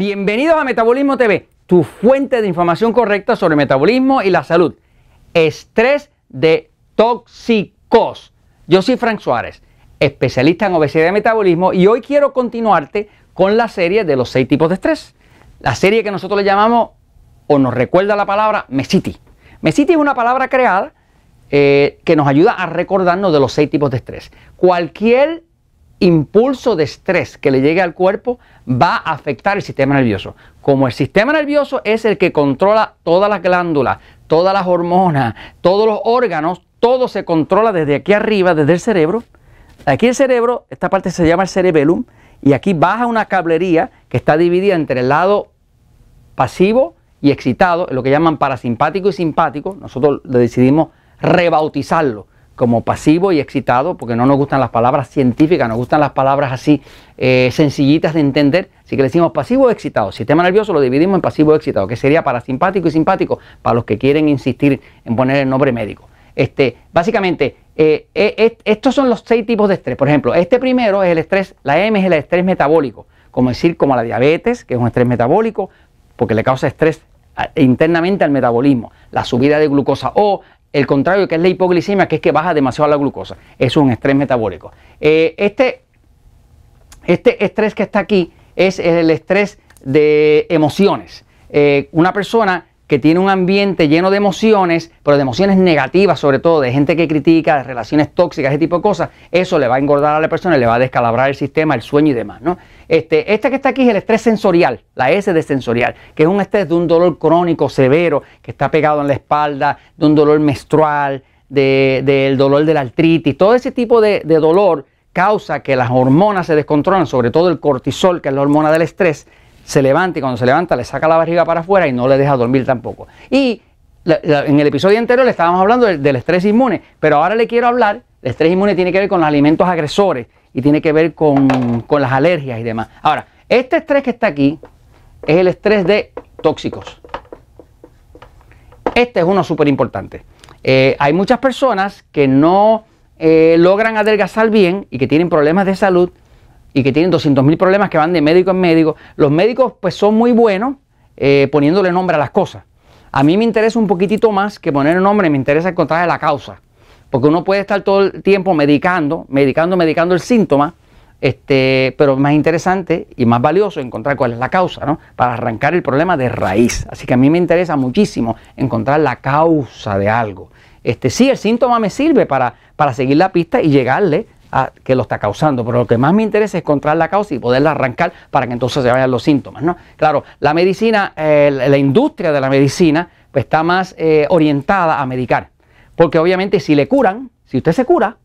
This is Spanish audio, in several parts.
Bienvenidos a Metabolismo TV, tu fuente de información correcta sobre metabolismo y la salud. Estrés de tóxicos. Yo soy Frank Suárez, especialista en obesidad y metabolismo, y hoy quiero continuarte con la serie de los seis tipos de estrés. La serie que nosotros le llamamos, o nos recuerda la palabra, mesiti. Mesiti es una palabra creada eh, que nos ayuda a recordarnos de los seis tipos de estrés. Cualquier impulso de estrés que le llegue al cuerpo va a afectar el sistema nervioso. Como el sistema nervioso es el que controla todas las glándulas, todas las hormonas, todos los órganos, todo se controla desde aquí arriba, desde el cerebro. Aquí el cerebro, esta parte se llama el cerebellum, y aquí baja una cablería que está dividida entre el lado pasivo y excitado, lo que llaman parasimpático y simpático. Nosotros le decidimos rebautizarlo como pasivo y excitado, porque no nos gustan las palabras científicas, nos gustan las palabras así eh, sencillitas de entender. Así que le decimos pasivo o excitado. Sistema nervioso lo dividimos en pasivo o excitado, que sería parasimpático y simpático para los que quieren insistir en poner el nombre médico. Este, básicamente, eh, eh, estos son los seis tipos de estrés. Por ejemplo, este primero es el estrés, la M es el estrés metabólico, como decir, como la diabetes, que es un estrés metabólico, porque le causa estrés internamente al metabolismo, la subida de glucosa o el contrario, que es la hipoglicemia, que es que baja demasiado la glucosa. Es un estrés metabólico. Eh, este, este estrés que está aquí es el estrés de emociones. Eh, una persona que tiene un ambiente lleno de emociones, pero de emociones negativas sobre todo, de gente que critica, de relaciones tóxicas, ese tipo de cosas, eso le va a engordar a la persona, le va a descalabrar el sistema, el sueño y demás. ¿no? Este, este que está aquí es el estrés sensorial, la S de sensorial, que es un estrés de un dolor crónico severo que está pegado en la espalda, de un dolor menstrual, del dolor de la artritis, todo ese tipo de, de dolor causa que las hormonas se descontrolan, sobre todo el cortisol, que es la hormona del estrés, se levanta y cuando se levanta le saca la barriga para afuera y no le deja dormir tampoco. Y en el episodio anterior le estábamos hablando del, estrés inmune, pero ahora le quiero hablar, el estrés inmune tiene que ver con los alimentos agresores y tiene que ver con, las alergias y demás. Ahora, este estrés que está aquí es el estrés de tóxicos. Este es uno súper importante. Eh, hay muchas personas que no eh, logran adelgazar bien y que tienen problemas de salud y que tienen 200 mil problemas que van de médico en médico, los médicos pues son muy buenos eh, poniéndole nombre a las cosas. A mí me interesa un poquitito más que poner nombre, me interesa encontrar la causa. Porque uno puede estar todo el tiempo medicando, medicando, medicando el síntoma, este, pero más interesante y más valioso encontrar cuál es la causa, ¿no? Para arrancar el problema de raíz. Así que a mí me interesa muchísimo encontrar la causa de algo. Este, sí, el síntoma me sirve para, para seguir la pista y llegarle que lo está causando. Pero lo que más me interesa es encontrar la causa y poderla arrancar para que entonces se vayan los síntomas. ¿no? Claro, la medicina, eh, la industria de la medicina, pues está más eh, orientada a medicar. Porque obviamente si le curan, si usted se cura,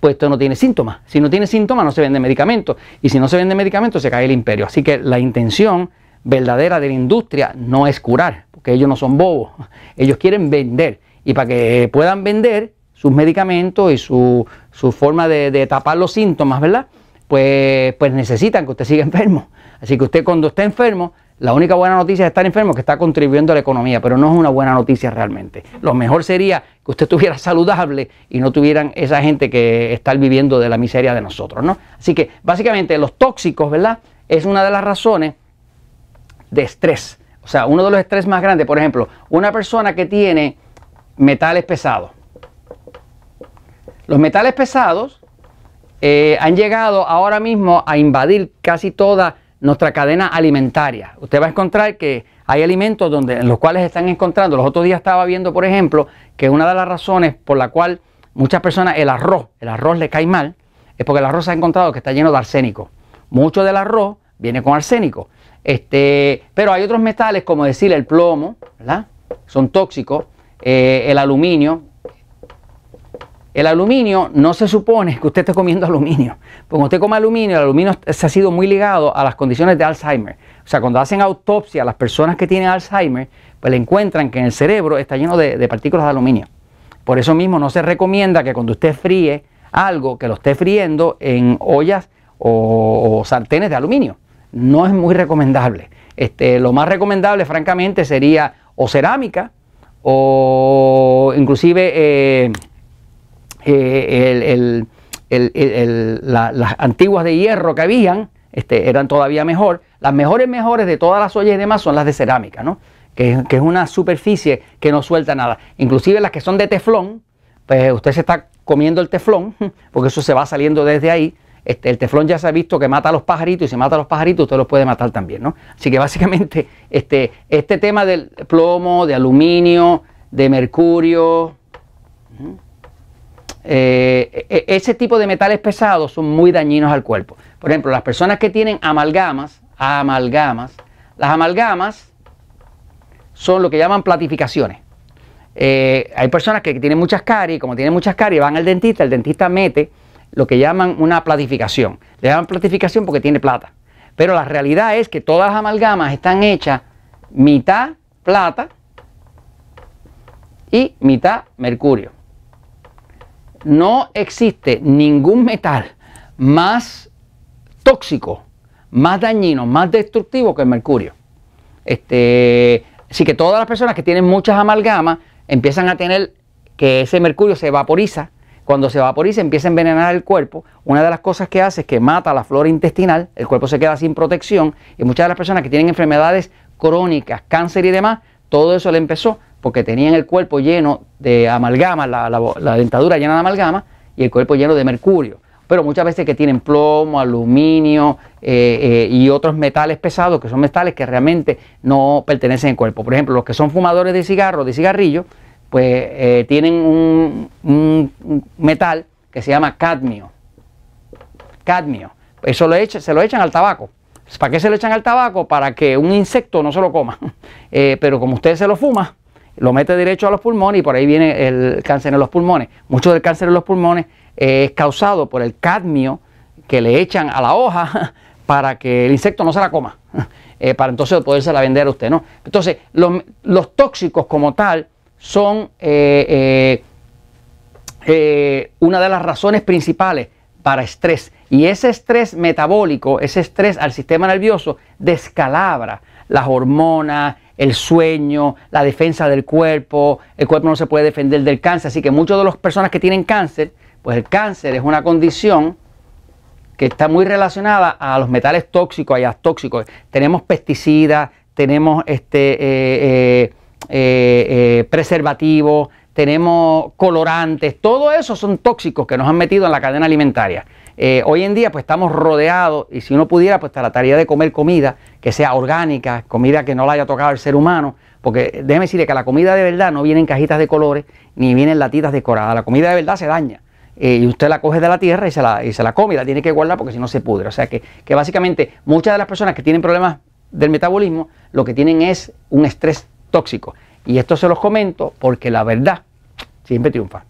pues usted no tiene síntomas. Si no tiene síntomas, no se vende medicamento. Y si no se vende medicamento, se cae el imperio. Así que la intención verdadera de la industria no es curar, porque ellos no son bobos. Ellos quieren vender. Y para que puedan vender, sus medicamentos y su, forma de, tapar los síntomas, ¿verdad? Pues, pues necesitan que usted siga enfermo. Así que usted cuando esté enfermo, la única buena noticia de estar enfermo que está contribuyendo a la economía, pero no es una buena noticia realmente. Lo mejor sería que usted estuviera saludable y no tuvieran esa gente que está viviendo de la miseria de nosotros, ¿no? Así que básicamente los tóxicos, ¿verdad? Es una de las razones de estrés. O sea, uno de los estrés más grandes, por ejemplo, una persona que tiene metales pesados, los metales pesados eh, han llegado ahora mismo a invadir casi toda nuestra cadena alimentaria. Usted va a encontrar que hay alimentos donde, en los cuales están encontrando. Los otros días estaba viendo, por ejemplo, que una de las razones por la cual muchas personas el arroz, el arroz le cae mal, es porque el arroz se ha encontrado que está lleno de arsénico. Mucho del arroz viene con arsénico. Este, pero hay otros metales, como decir el plomo, ¿verdad? Son tóxicos. Eh, el aluminio, el aluminio no se supone que usted esté comiendo aluminio. Cuando usted come aluminio, el aluminio se ha sido muy ligado a las condiciones de Alzheimer. O sea, cuando hacen autopsia a las personas que tienen Alzheimer, pues le encuentran que en el cerebro está lleno de, partículas de aluminio. Por eso mismo no se recomienda que cuando usted fríe algo, que lo esté friendo en ollas o, sartenes de aluminio. No es muy recomendable. Este, lo más recomendable, francamente, sería o cerámica o inclusive... Eh, eh, las antiguas de hierro que habían este, eran todavía mejor. Las mejores, mejores de todas las ollas y demás son las de cerámica, ¿no? Que, es una superficie que no suelta nada. Inclusive las que son de teflón, pues usted se está comiendo el teflón, porque eso se va saliendo desde ahí. Este, el teflón ya se ha visto que mata a los pajaritos y si mata a los pajaritos usted los puede matar también, ¿no? Así que básicamente este, este tema del plomo, de aluminio, de mercurio, eh, e, ese tipo de metales pesados son muy dañinos al cuerpo. Por ejemplo, las personas que tienen amalgamas, amalgamas, las amalgamas son lo que llaman platificaciones. Eh, hay personas que tienen muchas caries, como tienen muchas caries, van al dentista, el dentista mete lo que llaman una platificación. Le llaman platificación porque tiene plata. Pero la realidad es que todas las amalgamas están hechas mitad plata y mitad mercurio. No existe ningún metal más tóxico, más dañino, más destructivo que el mercurio. Este, así que todas las personas que tienen muchas amalgamas empiezan a tener que ese mercurio se vaporiza. Cuando se vaporiza empieza a envenenar el cuerpo. Una de las cosas que hace es que mata la flora intestinal, el cuerpo se queda sin protección y muchas de las personas que tienen enfermedades crónicas, cáncer y demás, todo eso le empezó porque tenían el cuerpo lleno de amalgama, la, dentadura llena de amalgama y el cuerpo lleno de mercurio. Pero muchas veces que tienen plomo, aluminio eh, eh, y otros metales pesados, que son metales que realmente no pertenecen al cuerpo. Por ejemplo, los que son fumadores de cigarros, de cigarrillos, pues eh, tienen un, metal que se llama cadmio. Cadmio. Eso se lo echan al tabaco. ¿Para qué se lo echan al tabaco? Para que un insecto no se lo coma. pero como usted se lo fuma, lo mete derecho a los pulmones y por ahí viene el cáncer en los pulmones. Mucho del cáncer en los pulmones es causado por el cadmio que le echan a la hoja para que el insecto no se la coma, eh, para entonces poderse la vender a usted, ¿no? Entonces, los, tóxicos como tal son eh, eh, una de las razones principales para estrés. Y ese estrés metabólico, ese estrés al sistema nervioso, descalabra las hormonas, el sueño, la defensa del cuerpo, el cuerpo no se puede defender del cáncer, así que muchas de las personas que tienen cáncer, pues el cáncer es una condición que está muy relacionada a los metales tóxicos a tóxicos. Tenemos pesticidas, tenemos este, eh, eh, eh, preservativos, tenemos colorantes, todo eso son tóxicos que nos han metido en la cadena alimentaria. Eh, hoy en día pues estamos rodeados y si uno pudiera pues la tarea de comer comida que sea orgánica, comida que no la haya tocado el ser humano, porque déjeme decirle que la comida de verdad no viene en cajitas de colores ni viene en latitas decoradas, la comida de verdad se daña. Eh, y usted la coge de la tierra y se la, y se la come y la tiene que guardar porque si no se pudre. O sea que, que básicamente muchas de las personas que tienen problemas del metabolismo lo que tienen es un estrés tóxico. Y esto se los comento porque la verdad siempre triunfa.